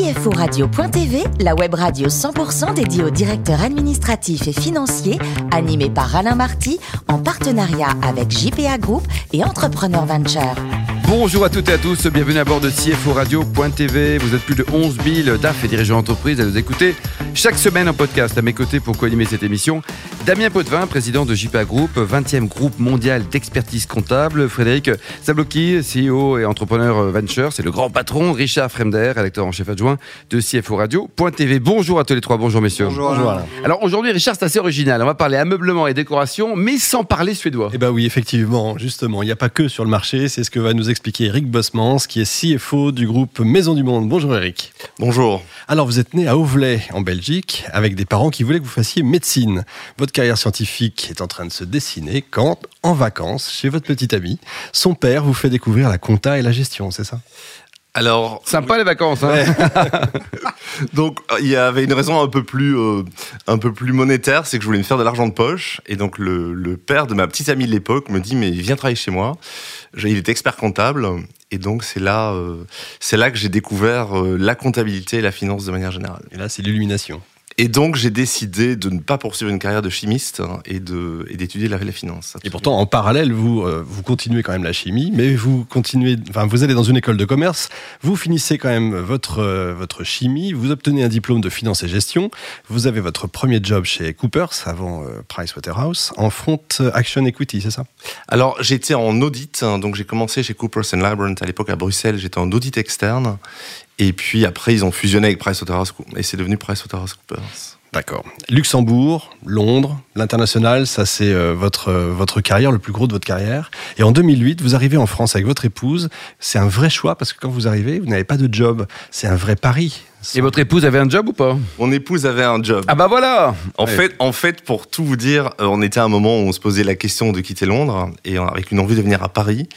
CFORadio.tv, la web radio 100% dédiée aux directeurs administratifs et financiers, animée par Alain Marty, en partenariat avec JPA Group et Entrepreneur Venture. Bonjour à toutes et à tous, bienvenue à bord de CFO Radio.tv. Vous êtes plus de 11 000 DAF et dirigeants d'entreprise à nous écouter chaque semaine en podcast. À mes côtés pour co-animer cette émission, Damien Potvin, président de JPA Group, 20e groupe mondial d'expertise comptable. Frédéric Zablocki, CEO et entrepreneur venture, c'est le grand patron. Richard Fremder, rédacteur en chef adjoint de CFO Radio.tv. Bonjour à tous les trois, bonjour messieurs. Bonjour. Alors aujourd'hui, Richard, c'est assez original. On va parler ameublement et décoration, mais sans parler suédois. Eh bien oui, effectivement, justement, il n'y a pas que sur le marché, c'est ce que va nous expliquer Eric Bosmans, qui est CFO du groupe Maison du Monde. Bonjour Eric. Bonjour. Alors vous êtes né à Auvelay, en Belgique, avec des parents qui voulaient que vous fassiez médecine. Votre carrière scientifique est en train de se dessiner quand, en vacances, chez votre petit ami, son père vous fait découvrir la compta et la gestion, c'est ça? Alors, sympa les vacances. Hein donc, il y avait une raison un peu plus, euh, un peu plus monétaire, c'est que je voulais me faire de l'argent de poche. Et donc, le, le, père de ma petite amie de l'époque me dit mais viens travailler chez moi. Il est expert comptable. Et donc, c'est là, euh, c'est là que j'ai découvert euh, la comptabilité et la finance de manière générale. Et là, c'est l'illumination. Et donc, j'ai décidé de ne pas poursuivre une carrière de chimiste hein, et d'étudier la, la finance. Et pourtant, en parallèle, vous euh, vous continuez quand même la chimie, mais vous continuez, enfin, vous allez dans une école de commerce, vous finissez quand même votre euh, votre chimie, vous obtenez un diplôme de finance et gestion, vous avez votre premier job chez Coopers avant euh, Pricewaterhouse en front action equity, c'est ça? Alors, j'étais en audit, hein, donc j'ai commencé chez Coopers and Lybrand à l'époque à Bruxelles, j'étais en audit externe et puis après, ils ont fusionné avec PricewaterhouseCoopers et c'est devenu PricewaterhouseCoopers. D'accord. Luxembourg, Londres, l'international, ça c'est euh, votre, euh, votre carrière, le plus gros de votre carrière. Et en 2008, vous arrivez en France avec votre épouse. C'est un vrai choix parce que quand vous arrivez, vous n'avez pas de job. C'est un vrai pari. Et votre épouse avait un job ou pas? Mon épouse avait un job. Ah bah voilà En fait, en fait, pour tout vous dire, euh, on était à un moment où on se posait la question de quitter Londres et avec une envie de venir à Paris.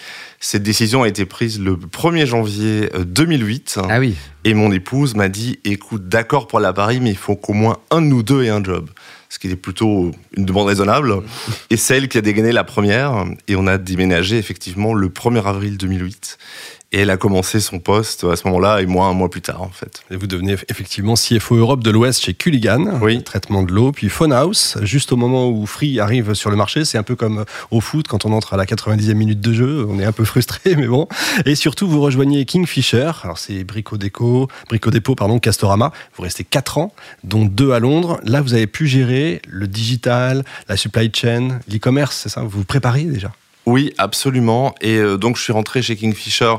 Cette décision a été prise le 1er janvier 2008. Ah oui. Et mon épouse m'a dit, écoute, d'accord pour la Paris, mais il faut qu'au moins un de nous deux ait un job. Ce qui était plutôt une demande raisonnable. Et celle qui a dégainé la première. Et on a déménagé effectivement le 1er avril 2008. Et elle a commencé son poste à ce moment-là, et moi un mois plus tard, en fait. Et vous devenez effectivement CFO Europe de l'Ouest chez Culligan, oui. traitement de l'eau, puis Phonehouse, juste au moment où Free arrive sur le marché. C'est un peu comme au foot, quand on entre à la 90e minute de jeu, on est un peu frustré, mais bon. Et surtout, vous rejoignez Kingfisher, alors c'est Brico Déco, Brico Dépôt, pardon, Castorama. Vous restez 4 ans, dont 2 à Londres. Là, vous avez pu gérer le digital, la supply chain, l'e-commerce, c'est ça? Vous vous préparez déjà? Oui, absolument. Et euh, donc, je suis rentré chez Kingfisher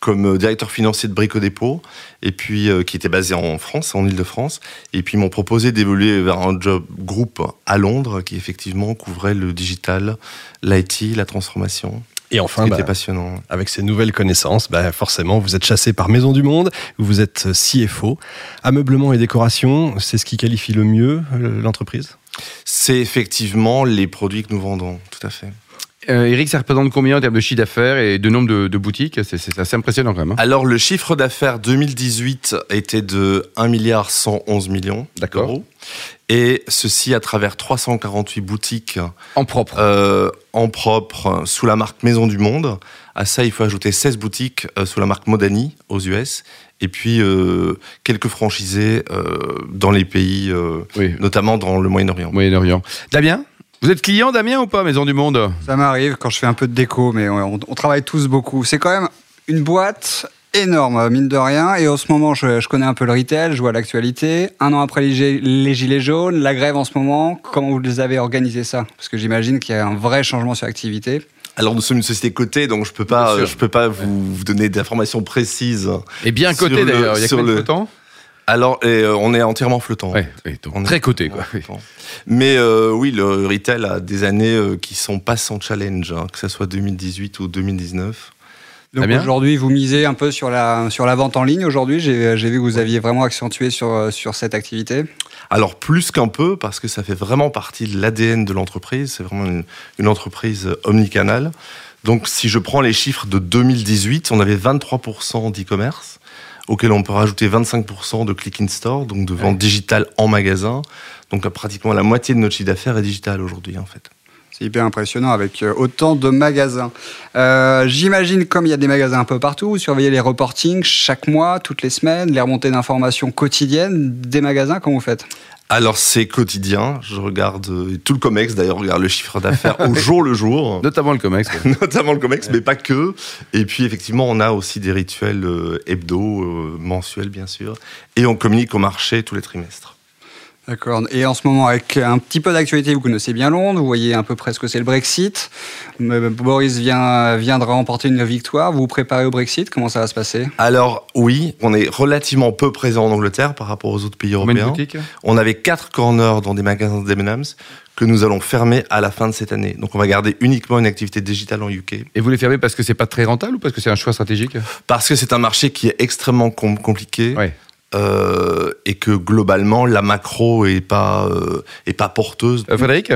comme euh, directeur financier de Brico Dépôt, et puis euh, qui était basé en France, en Ile-de-France. Et puis, ils m'ont proposé d'évoluer vers un job groupe à Londres qui effectivement couvrait le digital, l'IT, la transformation. Et enfin, bah, passionnant. avec ces nouvelles connaissances, bah, forcément, vous êtes chassé par Maison du Monde, vous êtes CFO. Ameublement et décoration, c'est ce qui qualifie le mieux l'entreprise? C'est effectivement les produits que nous vendons, tout à fait. Euh, Eric, ça représente combien en termes de chiffre d'affaires et de nombre de, de boutiques C'est assez impressionnant quand même. Hein. Alors, le chiffre d'affaires 2018 était de 1 milliard 111 millions d'euros. Et ceci à travers 348 boutiques. En propre. Euh, en propre, sous la marque Maison du Monde. À ça, il faut ajouter 16 boutiques euh, sous la marque Modani aux US. Et puis euh, quelques franchisés euh, dans les pays, euh, Oui. notamment dans le Moyen-Orient. Moyen-Orient. Damien? Vous êtes client, Damien, ou pas, Maison du Monde? Ça m'arrive quand je fais un peu de déco, mais on, on travaille tous beaucoup. C'est quand même une boîte énorme, mine de rien. Et en ce moment, je, je connais un peu le retail, je vois l'actualité. Un an après les, gi- les gilets jaunes, la grève en ce moment, comment vous les avez organisé ça? Parce que j'imagine qu'il y a un vrai changement sur l'activité. Alors nous sommes une société cotée, donc je peux pas, je peux pas vous, vous donner d'informations précises. Et bien Sur coté le- d'ailleurs, il y a combien de flottants Alors et, euh, on est entièrement flottant. Ouais, ouais, donc On est- très coté quoi. Flottant. Mais euh, oui, le retail a des années euh, qui sont pas sans challenge, hein, que ce soit 2018 ou 2019. Donc aujourd'hui, vous misez un peu sur la, sur la vente en ligne. Aujourd'hui, j'ai j'ai vu que vous aviez vraiment accentué sur, sur cette activité. Alors plus qu'un peu, parce que ça fait vraiment partie de l'ADN de l'entreprise. C'est vraiment une, une entreprise omnicanale. Donc si je prends les chiffres de 2018, on avait 23% d'e-commerce, auquel on peut rajouter 25% de click in store, donc de vente Ouais. digitale en magasin. Donc pratiquement la moitié de notre chiffre d'affaires est digital aujourd'hui en fait. C'est hyper impressionnant avec euh, autant de magasins. Euh, J'imagine, comme il y a des magasins un peu partout, vous surveillez les reportings chaque mois, toutes les semaines, les remontées d'informations quotidiennes des magasins. Comment vous faites? Alors c'est quotidien. Je regarde euh, tout le Comex. D'ailleurs, regarde le chiffre d'affaires au jour le jour. Notamment le COMEX. notamment le Comex, mais pas que. Et puis effectivement, on a aussi des rituels euh, hebdo, euh, mensuels bien sûr, et on communique au marché tous les trimestres. D'accord. Et en ce moment, avec un petit peu d'actualité, vous connaissez bien Londres, vous voyez un peu près ce que c'est le Brexit. Mais Boris vient, de remporter une victoire. Vous vous préparez au Brexit? Comment ça va se passer? Alors oui, on est relativement peu présent en Angleterre par rapport aux autres pays européens. On avait quatre corners dans des magasins de M&M's que nous allons fermer à la fin de cette année. Donc on va garder uniquement une activité digitale en UK Et vous les fermez parce que c'est pas très rentable ou parce que c'est un choix stratégique? Parce que c'est un marché qui est extrêmement com- compliqué. Ouais. Euh, et que globalement la macro est pas euh, est pas porteuse. Euh, Frédéric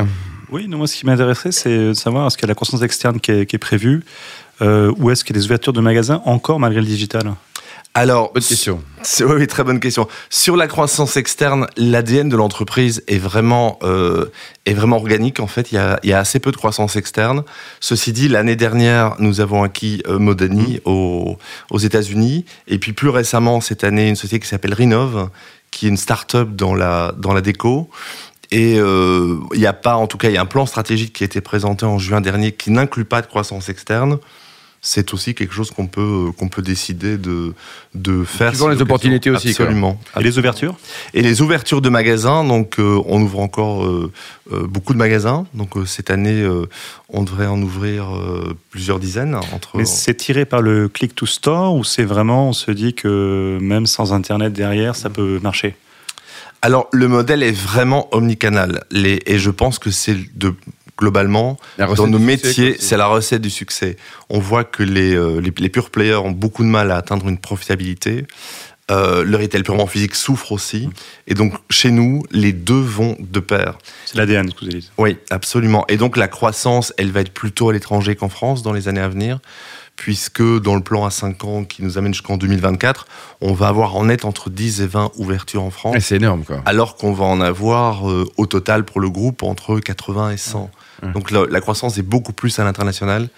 Oui, non, moi ce qui m'intéresserait, c'est de savoir est-ce qu'il y a la croissance externe qui est, qui est prévue euh, ou est-ce qu'il y a des ouvertures de magasins encore malgré le digital? Alors Bonne question. Oui, oui, très bonne question. Sur la croissance externe, l'ADN de l'entreprise est vraiment euh, est vraiment organique. En fait, il y a, il y a assez peu de croissance externe. Ceci dit, l'année dernière, nous avons acquis euh, Modani aux, aux États-Unis, et puis plus récemment cette année, une société qui s'appelle Rinov, qui est une start-up dans la dans la déco. Et euh, il n'y a pas, en tout cas, il y a un plan stratégique qui a été présenté en juin dernier qui n'inclut pas de croissance externe. C'est aussi quelque chose qu'on peut qu'on peut décider de de faire. Si les opportunités aussi, quoi. Absolument. Et les ouvertures Et les ouvertures de magasins, donc euh, on ouvre encore euh, euh, beaucoup de magasins. Donc cette année, on devrait en ouvrir plusieurs dizaines entre. Mais c'est tiré par le click to store ou c'est vraiment, on se dit que même sans Internet derrière, ça peut marcher? Alors le modèle est vraiment omnicanal. Les, et je pense que c'est de globalement dans nos métiers, c'est la recette du succès. On voit que les, euh, les, les pure players ont beaucoup de mal à atteindre une profitabilité. Euh, le retail purement physique souffre aussi. Et donc, chez nous, les deux vont de pair. C'est l'ADN, ce que vous avez dit. Oui, absolument. Et donc la croissance, elle va être plutôt à l'étranger qu'en France dans les années à venir, puisque dans le plan à 5 ans qui nous amène jusqu'en 2024, on va avoir en net entre 10 et 20 ouvertures en France, C'est énorme, quoi. alors qu'on va en avoir euh, au total pour le groupe entre 80 et 100. Ouais. Donc la, la croissance est beaucoup plus à l'international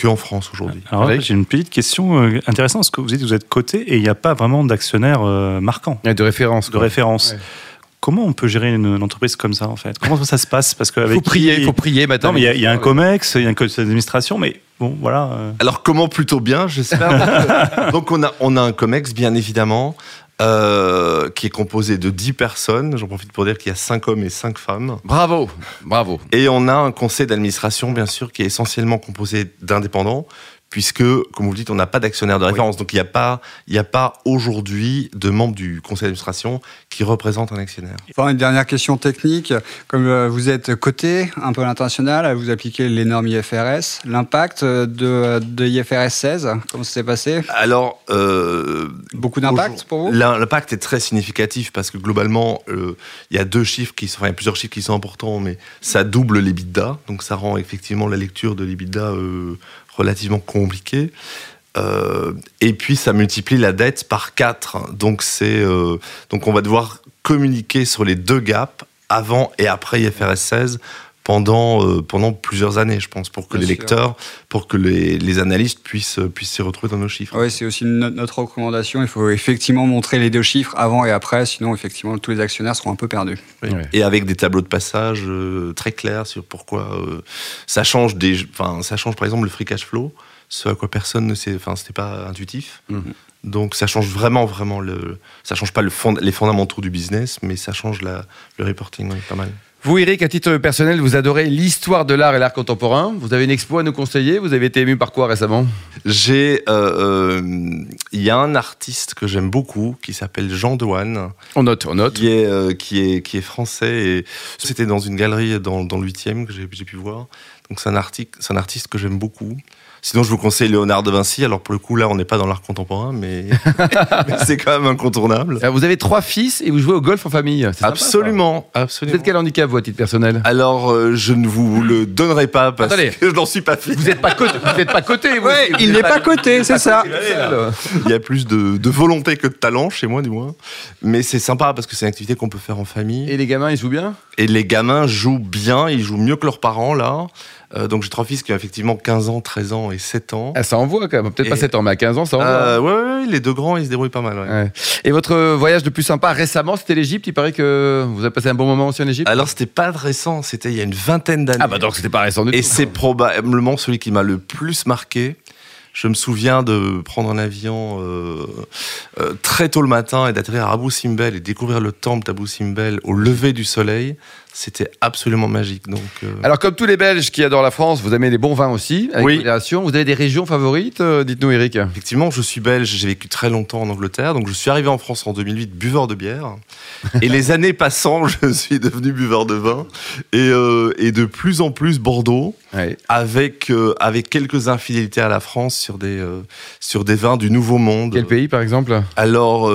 qu'en France aujourd'hui. Alors là, Avec- j'ai une petite question euh, intéressante, parce que vous dites que vous êtes coté et il n'y a pas vraiment d'actionnaire euh, marquant, De référence. de quoi. référence. Ouais. Comment on peut gérer une, une entreprise comme ça, en fait? Comment ça se passe? Parce que faut prier, qui- il faut prier maintenant. Non, mais il y a- il y, a un COMEX, il y a un conseil d'administration, mais bon, voilà. euh, Alors comment? Plutôt bien, j'espère. Donc on a, on a un COMEX, bien évidemment, euh, qui est composé de 10 personnes. J'en profite pour dire qu'il y a 5 hommes et 5 femmes. Bravo, bravo. Et on a un conseil d'administration, bien sûr, qui est essentiellement composé d'indépendants, puisque, comme vous le dites, on n'a pas d'actionnaire de référence. Donc il n'y a pas, il n'y a pas aujourd'hui de membres du conseil d'administration qui représentent un actionnaire. Enfin, une dernière question technique. Comme euh, vous êtes coté un peu à l'international, vous appliquez les normes IFRS. L'impact euh, de, de IFRS 16, comment ça s'est passé? Alors, euh, Beaucoup d'impact pour vous? L'im- L'impact est très significatif parce que globalement, euh, il y a deux chiffres qui sont, enfin, il y a plusieurs chiffres qui sont importants, mais ça double l'EBITDA, donc ça rend effectivement la lecture de l'EBITDA euh, relativement compliquée. Euh, et puis ça multiplie la dette par 4. Donc, euh, donc on va devoir communiquer sur les deux gaps avant et après IFRS 16 pendant, euh, pendant plusieurs années, je pense, pour que Bien les sûr. lecteurs, pour que les, les analystes puissent, puissent s'y retrouver dans nos chiffres. Oui, c'est aussi no- notre recommandation. Il faut effectivement montrer les deux chiffres avant et après, sinon effectivement tous les actionnaires seront un peu perdus. Oui. Ouais. Et avec des tableaux de passage euh, très clairs sur pourquoi euh, ça change des, enfin ça change par exemple le free cash flow, ce à quoi personne ne sait, enfin c'était pas intuitif. Mhm. Donc ça change vraiment vraiment le, ça change pas le fond, les fondamentaux du business, mais ça change la, le reporting, oui, pas mal. Vous, Eric, à titre personnel, vous adorez l'histoire de l'art et l'art contemporain. Vous avez une expo à nous conseiller. Vous avez été ému par quoi récemment? J'ai, euh, euh, il y a un artiste que j'aime beaucoup qui s'appelle Jean Dewan. On note, on note. qui est, euh, qui est, qui est français. Et c'était dans une galerie dans, dans le 8e que j'ai pu voir. Donc c'est un, un artiste que j'aime beaucoup. Sinon, je vous conseille Léonard de Vinci. Alors, pour le coup, là, on n'est pas dans l'art contemporain, mais, mais c'est quand même incontournable. Alors, vous avez trois fils et vous jouez au golf en famille. c'est sympa, Absolument, ça. Vous absolument. êtes quel handicap, vous, à titre personnel? Alors, euh, je ne vous le donnerai pas parce Attendez. que je n'en suis pas fait. Vous n'êtes pas coté, vous êtes pas coté, vous. Ouais, Vous il n'est pas coté, c'est ça. Il y a plus de, de volonté que de talent chez moi, du moins. Mais c'est sympa parce que c'est une activité qu'on peut faire en famille. Et les gamins, ils jouent bien? Et les gamins jouent bien, ils jouent mieux que leurs parents, là. Euh, donc j'ai trois fils qui ont effectivement 15 ans, 13 ans et 7 ans. ah, Ça envoie quand même. Peut-être Et- pas 7 ans, mais à 15 ans, ça envoie. Euh, ouais, ouais, ouais, les deux grands, ils se débrouillent pas mal. ouais. Ouais. Et votre voyage le plus sympa récemment, c'était l'Égypte. Il paraît que vous avez passé un bon moment aussi en Égypte. Alors c'était pas récent, c'était il y a une vingtaine d'années. Ah bah donc c'était pas récent du Et tout. c'est probablement celui qui m'a le plus marqué. Je me souviens de prendre un avion euh, euh, très tôt le matin et d'atterrir à Abu Simbel et découvrir le temple d'Abu Simbel au lever du soleil. C'était absolument magique. Donc, euh, Alors comme tous les Belges qui adorent la France, vous aimez les bons vins aussi, avec Oui. Vous avez des régions favorites Euh, Dites-nous Eric. Effectivement, je suis belge, j'ai vécu très longtemps en Angleterre, donc je suis arrivé en France en 2008 buveur de bière. Et les années passant, je suis devenu buveur de vin. Et, euh, et de plus en plus Bordeaux, avec, euh, avec quelques infidélités à la France sur des, sur des vins du Nouveau Monde. Quel pays par exemple? Alors,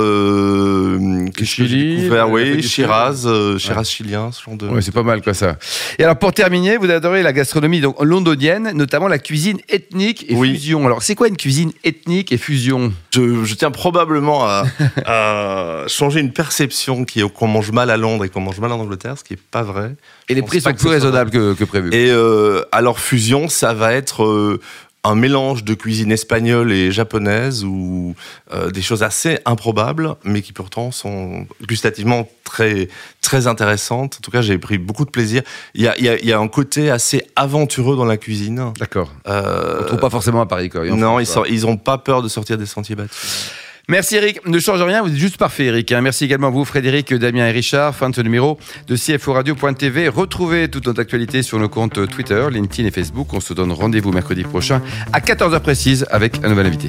euh, Chili, l'Afrique Oui. Shiraz, euh, Shiraz chilien, ce genre de... Ouais, c'est pas mal quoi ça. Et alors pour terminer, vous adorez la gastronomie donc londonienne, notamment la cuisine ethnique et Oui. fusion. Alors c'est quoi une cuisine ethnique et fusion? Je, je tiens probablement à, à changer une perception qui est qu'on mange mal à Londres et qu'on mange mal en Angleterre, ce qui est pas vrai. Et les prix sont plus raisonnables que, que prévu. Et euh, alors fusion, ça va être euh, un mélange de cuisine espagnole et japonaise ou euh, des choses assez improbables, mais qui pourtant sont gustativement très très intéressantes. En tout cas, j'ai pris beaucoup de plaisir. Il y a, il y a- il y a un côté assez aventureux dans la cuisine. D'accord. Euh, On trouve pas forcément à Paris quoi. Non, ils France, quoi. sont, ils ont pas peur de sortir des sentiers battus. Merci Eric. Ne change rien, vous êtes juste parfait Eric. hein. Merci également à vous Frédéric, Damien et Richard. Fin de ce numéro de CFO Radio.tv. Retrouvez toute notre actualité sur nos comptes Twitter, LinkedIn et Facebook. On se donne rendez-vous mercredi prochain à 14h précise avec un nouvel invité.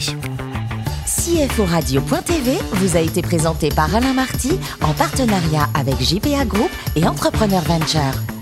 CFO Radio.tv vous a été présenté par Alain Marty en partenariat avec JPA Group et Entrepreneur Venture.